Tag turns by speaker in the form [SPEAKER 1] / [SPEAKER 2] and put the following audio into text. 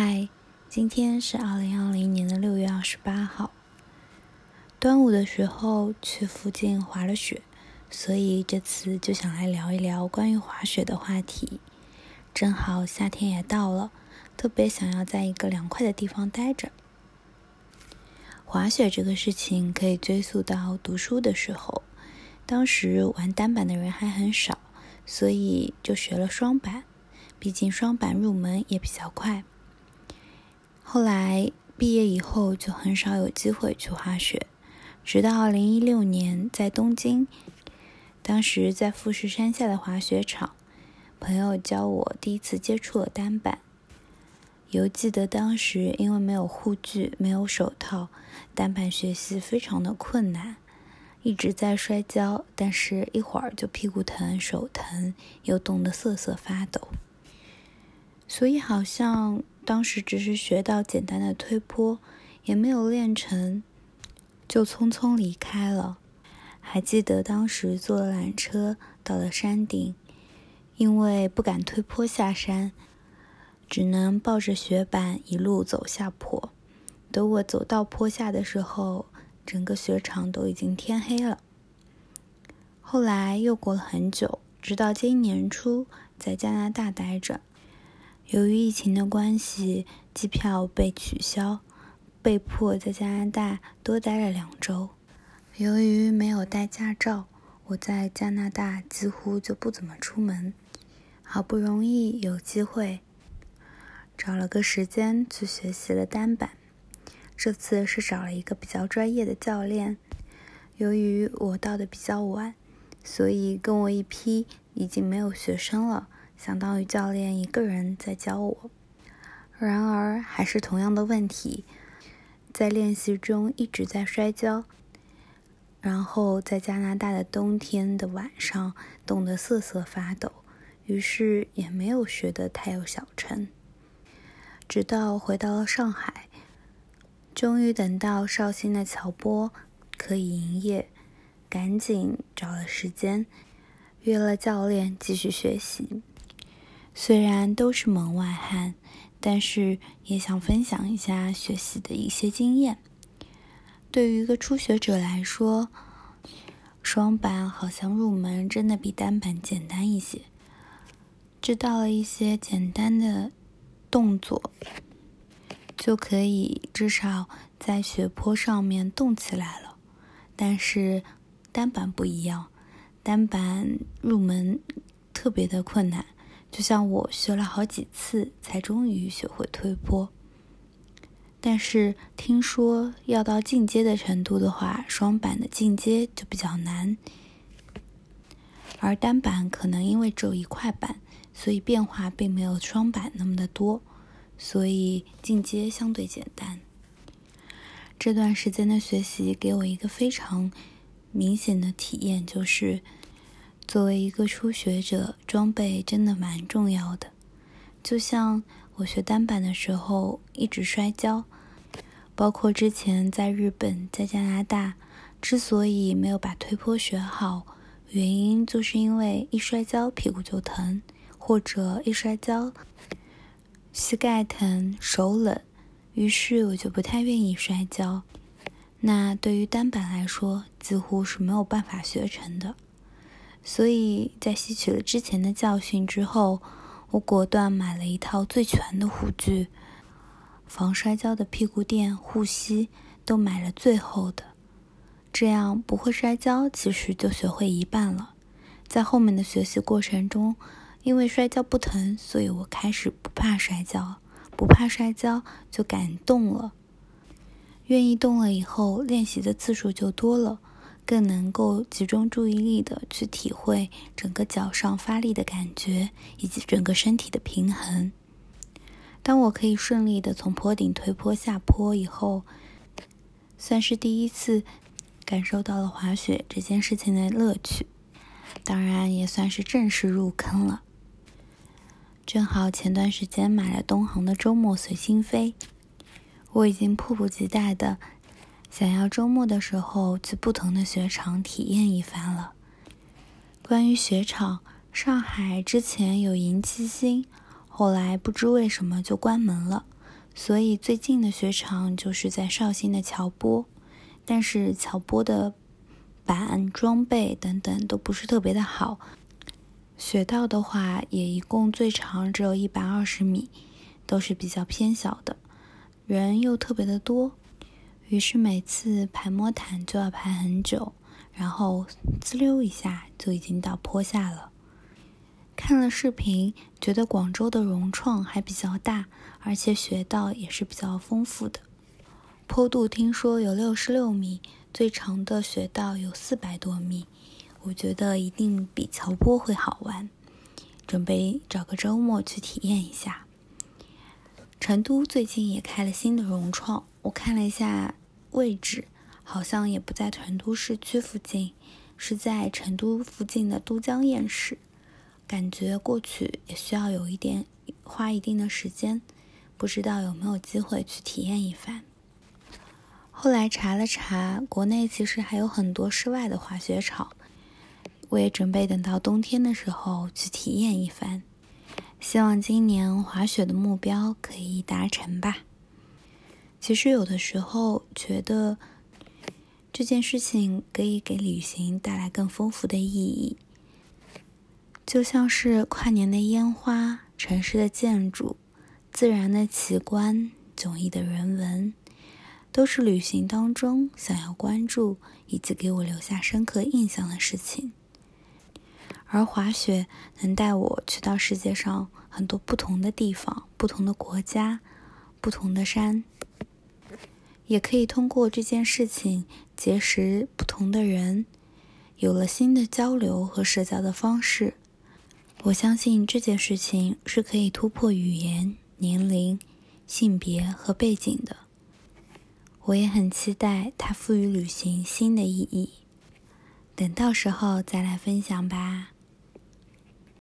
[SPEAKER 1] 嗨，今天是二零二零年的六月二十八号。端午的时候去附近滑了雪，所以这次就想来聊一聊关于滑雪的话题。正好夏天也到了，特别想要在一个凉快的地方待着。滑雪这个事情可以追溯到读书的时候，当时玩单板的人还很少，所以就学了双板。毕竟双板入门也比较快。后来毕业以后就很少有机会去滑雪，直到二零一六年在东京，当时在富士山下的滑雪场，朋友教我第一次接触了单板。犹记得当时因为没有护具、没有手套，单板学习非常的困难，一直在摔跤，但是一会儿就屁股疼、手疼，又冻得瑟瑟发抖。所以好像当时只是学到简单的推坡，也没有练成，就匆匆离开了。还记得当时坐缆车到了山顶，因为不敢推坡下山，只能抱着雪板一路走下坡。等我走到坡下的时候，整个雪场都已经天黑了。后来又过了很久，直到今年初在加拿大待着。由于疫情的关系，机票被取消，被迫在加拿大多待了两周。由于没有带驾照，我在加拿大几乎就不怎么出门。好不容易有机会，找了个时间去学习了单板。这次是找了一个比较专业的教练。由于我到的比较晚，所以跟我一批已经没有学生了。相当于教练一个人在教我，然而还是同样的问题，在练习中一直在摔跤，然后在加拿大的冬天的晚上冻得瑟瑟发抖，于是也没有学得太有小成。直到回到了上海，终于等到绍兴的乔波可以营业，赶紧找了时间约了教练继续学习。虽然都是门外汉，但是也想分享一下学习的一些经验。对于一个初学者来说，双板好像入门真的比单板简单一些。知道了一些简单的动作，就可以至少在雪坡上面动起来了。但是单板不一样，单板入门特别的困难。就像我学了好几次才终于学会推坡，但是听说要到进阶的程度的话，双板的进阶就比较难，而单板可能因为只有一块板，所以变化并没有双板那么的多，所以进阶相对简单。这段时间的学习给我一个非常明显的体验，就是。作为一个初学者，装备真的蛮重要的。就像我学单板的时候，一直摔跤，包括之前在日本、在加拿大，之所以没有把推坡学好，原因就是因为一摔跤屁股就疼，或者一摔跤膝盖疼、手冷，于是我就不太愿意摔跤。那对于单板来说，几乎是没有办法学成的。所以在吸取了之前的教训之后，我果断买了一套最全的护具，防摔跤的屁股垫、护膝都买了最厚的，这样不会摔跤，其实就学会一半了。在后面的学习过程中，因为摔跤不疼，所以我开始不怕摔跤，不怕摔跤就敢动了，愿意动了以后，练习的次数就多了。更能够集中注意力的去体会整个脚上发力的感觉，以及整个身体的平衡。当我可以顺利的从坡顶推坡下坡以后，算是第一次感受到了滑雪这件事情的乐趣，当然也算是正式入坑了。正好前段时间买了东航的周末随心飞，我已经迫不及待的。想要周末的时候去不同的雪场体验一番了。关于雪场，上海之前有银七星，后来不知为什么就关门了，所以最近的雪场就是在绍兴的乔波，但是乔波的板、装备等等都不是特别的好。雪道的话，也一共最长只有一百二十米，都是比较偏小的，人又特别的多，于是每次排摸毯就要排很久，然后滋溜一下就已经到坡下了。看了视频，觉得广州的融创还比较大，而且雪道也是比较丰富的，坡度听说有六十六米，最长的雪道有四百多米。我觉得一定比乔波会好玩，准备找个周末去体验一下。成都最近也开了新的融创，我看了一下位置，好像也不在成都市区附近，是在成都附近的都江堰市。感觉过去也需要有一点花一定的时间，不知道有没有机会去体验一番。后来查了查，国内其实还有很多室外的滑雪场。我也准备等到冬天的时候去体验一番，希望今年滑雪的目标可以达成吧。其实有的时候觉得这件事情可以给旅行带来更丰富的意义，就像是跨年的烟花、城市的建筑、自然的奇观、迥异的人文，都是旅行当中想要关注以及给我留下深刻印象的事情。而滑雪能带我去到世界上很多不同的地方、不同的国家、不同的山，也可以通过这件事情结识不同的人，有了新的交流和社交的方式。我相信这件事情是可以突破语言、年龄、性别和背景的。我也很期待它赋予旅行新的意义。等到时候再来分享吧。